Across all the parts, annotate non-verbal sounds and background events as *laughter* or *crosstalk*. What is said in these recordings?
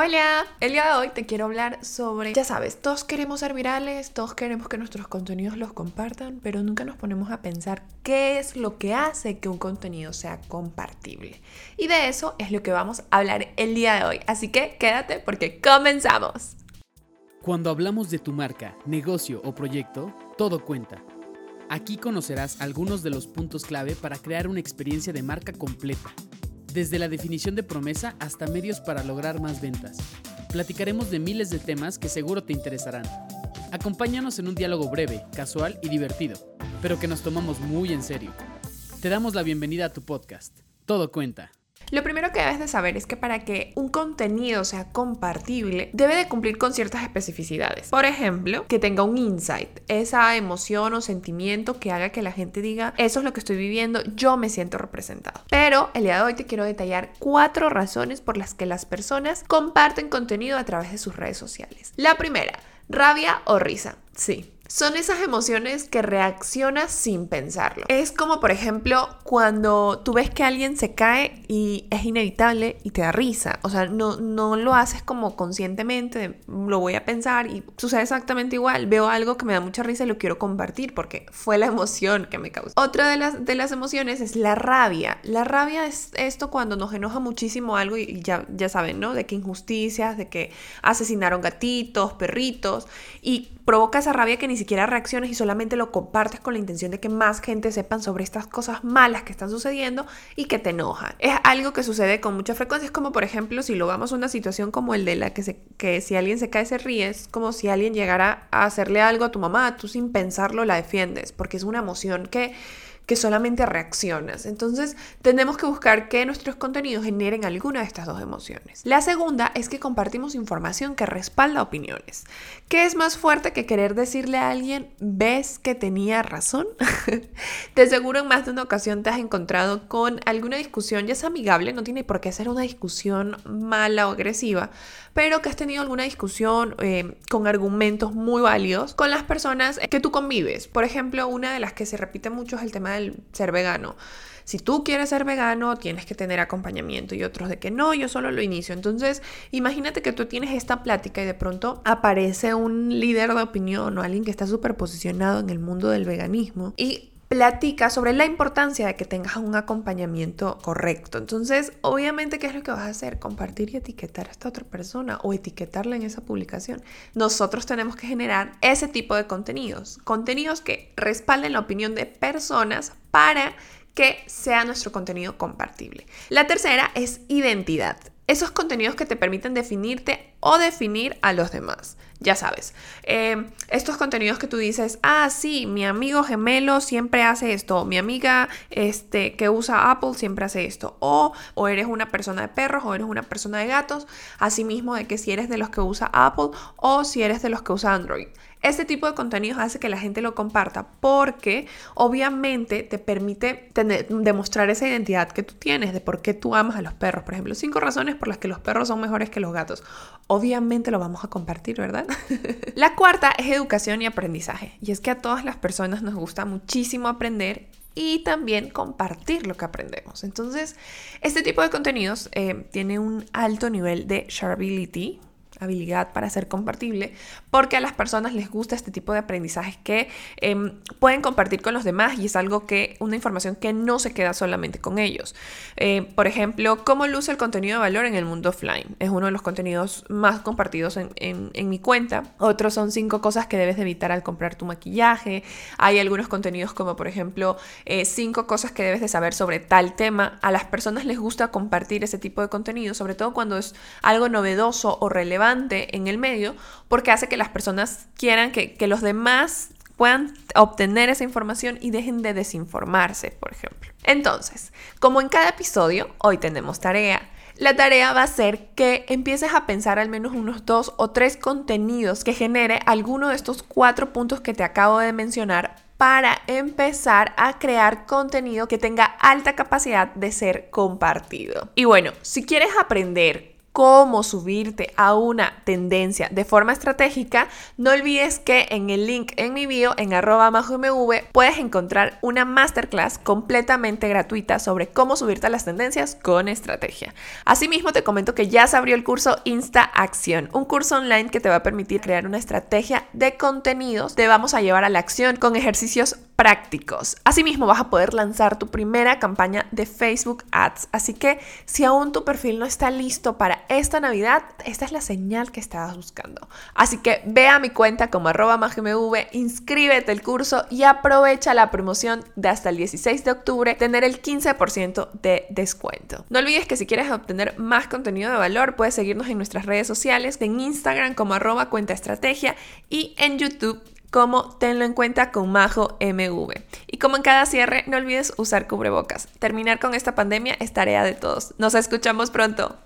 Hola, el día de hoy te quiero hablar sobre, ya sabes, todos queremos ser virales, todos queremos que nuestros contenidos los compartan, pero nunca nos ponemos a pensar qué es lo que hace que un contenido sea compartible. Y de eso es lo que vamos a hablar el día de hoy, así que quédate porque comenzamos. Cuando hablamos de tu marca, negocio o proyecto, todo cuenta. Aquí conocerás algunos de los puntos clave para crear una experiencia de marca completa desde la definición de promesa hasta medios para lograr más ventas. Platicaremos de miles de temas que seguro te interesarán. Acompáñanos en un diálogo breve, casual y divertido, pero que nos tomamos muy en serio. Te damos la bienvenida a tu podcast. Todo cuenta. Lo primero que debes de saber es que para que un contenido sea compartible, debe de cumplir con ciertas especificidades. Por ejemplo, que tenga un insight, esa emoción o sentimiento que haga que la gente diga, eso es lo que estoy viviendo, yo me siento representado. Pero el día de hoy te quiero detallar cuatro razones por las que las personas comparten contenido a través de sus redes sociales. La primera, rabia o risa. Sí, son esas emociones que reaccionas sin pensarlo. Es como, por ejemplo, cuando tú ves que alguien se cae y es inevitable y te da risa. O sea, no, no lo haces como conscientemente, lo voy a pensar y sucede exactamente igual. Veo algo que me da mucha risa y lo quiero compartir porque fue la emoción que me causó. Otra de las, de las emociones es la rabia. La rabia es esto cuando nos enoja muchísimo algo y ya, ya saben, ¿no? De que injusticias, de que asesinaron gatitos, perritos y provoca esa rabia que ni siquiera reacciones y solamente lo compartes con la intención de que más gente sepan sobre estas cosas malas que están sucediendo y que te enojan. Es algo que sucede con mucha frecuencia, es como por ejemplo si lo vamos a una situación como el de la que, se, que si alguien se cae se ríe, es como si alguien llegara a hacerle algo a tu mamá, tú sin pensarlo la defiendes, porque es una emoción que que solamente reaccionas. Entonces, tenemos que buscar que nuestros contenidos generen alguna de estas dos emociones. La segunda es que compartimos información que respalda opiniones. ¿Qué es más fuerte que querer decirle a alguien, ves que tenía razón? *laughs* te seguro en más de una ocasión te has encontrado con alguna discusión, ya es amigable, no tiene por qué ser una discusión mala o agresiva, pero que has tenido alguna discusión eh, con argumentos muy válidos con las personas que tú convives. Por ejemplo, una de las que se repite mucho es el tema de ser vegano. Si tú quieres ser vegano, tienes que tener acompañamiento y otros de que no, yo solo lo inicio. Entonces, imagínate que tú tienes esta plática y de pronto aparece un líder de opinión o alguien que está súper posicionado en el mundo del veganismo y platica sobre la importancia de que tengas un acompañamiento correcto. Entonces, obviamente, ¿qué es lo que vas a hacer? Compartir y etiquetar a esta otra persona o etiquetarla en esa publicación. Nosotros tenemos que generar ese tipo de contenidos, contenidos que respalden la opinión de personas para que sea nuestro contenido compartible. La tercera es identidad esos contenidos que te permiten definirte o definir a los demás. Ya sabes, eh, estos contenidos que tú dices, ah, sí, mi amigo gemelo siempre hace esto, mi amiga este, que usa Apple siempre hace esto, o, o eres una persona de perros o eres una persona de gatos, asimismo de que si eres de los que usa Apple o si eres de los que usa Android. Este tipo de contenidos hace que la gente lo comparta porque obviamente te permite demostrar esa identidad que tú tienes de por qué tú amas a los perros. Por ejemplo, cinco razones por las que los perros son mejores que los gatos. Obviamente lo vamos a compartir, ¿verdad? *laughs* la cuarta es educación y aprendizaje. Y es que a todas las personas nos gusta muchísimo aprender y también compartir lo que aprendemos. Entonces, este tipo de contenidos eh, tiene un alto nivel de shareability, habilidad para ser compartible, porque a las personas les gusta este tipo de aprendizajes que em, pueden compartir con los demás y es algo que, una información que no se queda solamente con ellos. Eh, por ejemplo, cómo luce el contenido de valor en el mundo offline. Es uno de los contenidos más compartidos en, en, mi cuenta. Otros son cinco cosas que debes evitar al comprar tu maquillaje. Hay algunos contenidos como, por ejemplo, eh, cinco cosas que debes de saber sobre tal tema. A las personas les gusta compartir ese tipo de contenido, sobre todo cuando es algo novedoso o relevante en el medio porque hace que las personas quieran que, que los demás puedan obtener esa información y dejen de desinformarse, por ejemplo. Entonces, como en cada episodio, hoy tenemos tarea. La tarea va a ser que empieces a pensar al menos unos dos o tres contenidos que genere alguno de estos cuatro puntos que te acabo de mencionar para empezar a crear contenido que tenga alta capacidad de ser compartido. Y bueno, si quieres aprender cómo subirte a una tendencia de forma estratégica, no olvides que en el link en mi bio, en arroba mv, puedes encontrar una masterclass completamente gratuita sobre cómo subirte a las tendencias con estrategia. Asimismo, te comento que ya se abrió el curso Insta Acción, un curso online que te va a permitir crear una estrategia de contenidos. Te vamos a llevar a la acción con ejercicios prácticos. Asimismo, vas a poder lanzar tu primera campaña de Facebook Ads. Así que si aún tu perfil no está listo para esta Navidad, esta es la señal que estabas buscando. Así que ve a mi cuenta como arroba inscríbete el curso y aprovecha la promoción de hasta el 16 de octubre, tener el 15% de descuento. No olvides que si quieres obtener más contenido de valor, puedes seguirnos en nuestras redes sociales, en Instagram como arroba cuenta estrategia y en YouTube como tenlo en cuenta con Majo MV. Y como en cada cierre, no olvides usar cubrebocas. Terminar con esta pandemia es tarea de todos. Nos escuchamos pronto.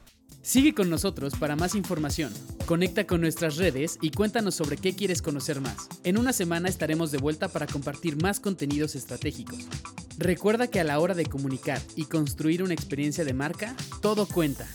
Sigue con nosotros para más información. Conecta con nuestras redes y cuéntanos sobre qué quieres conocer más. En una semana estaremos de vuelta para compartir más contenidos estratégicos. Recuerda que a la hora de comunicar y construir una experiencia de marca, todo cuenta.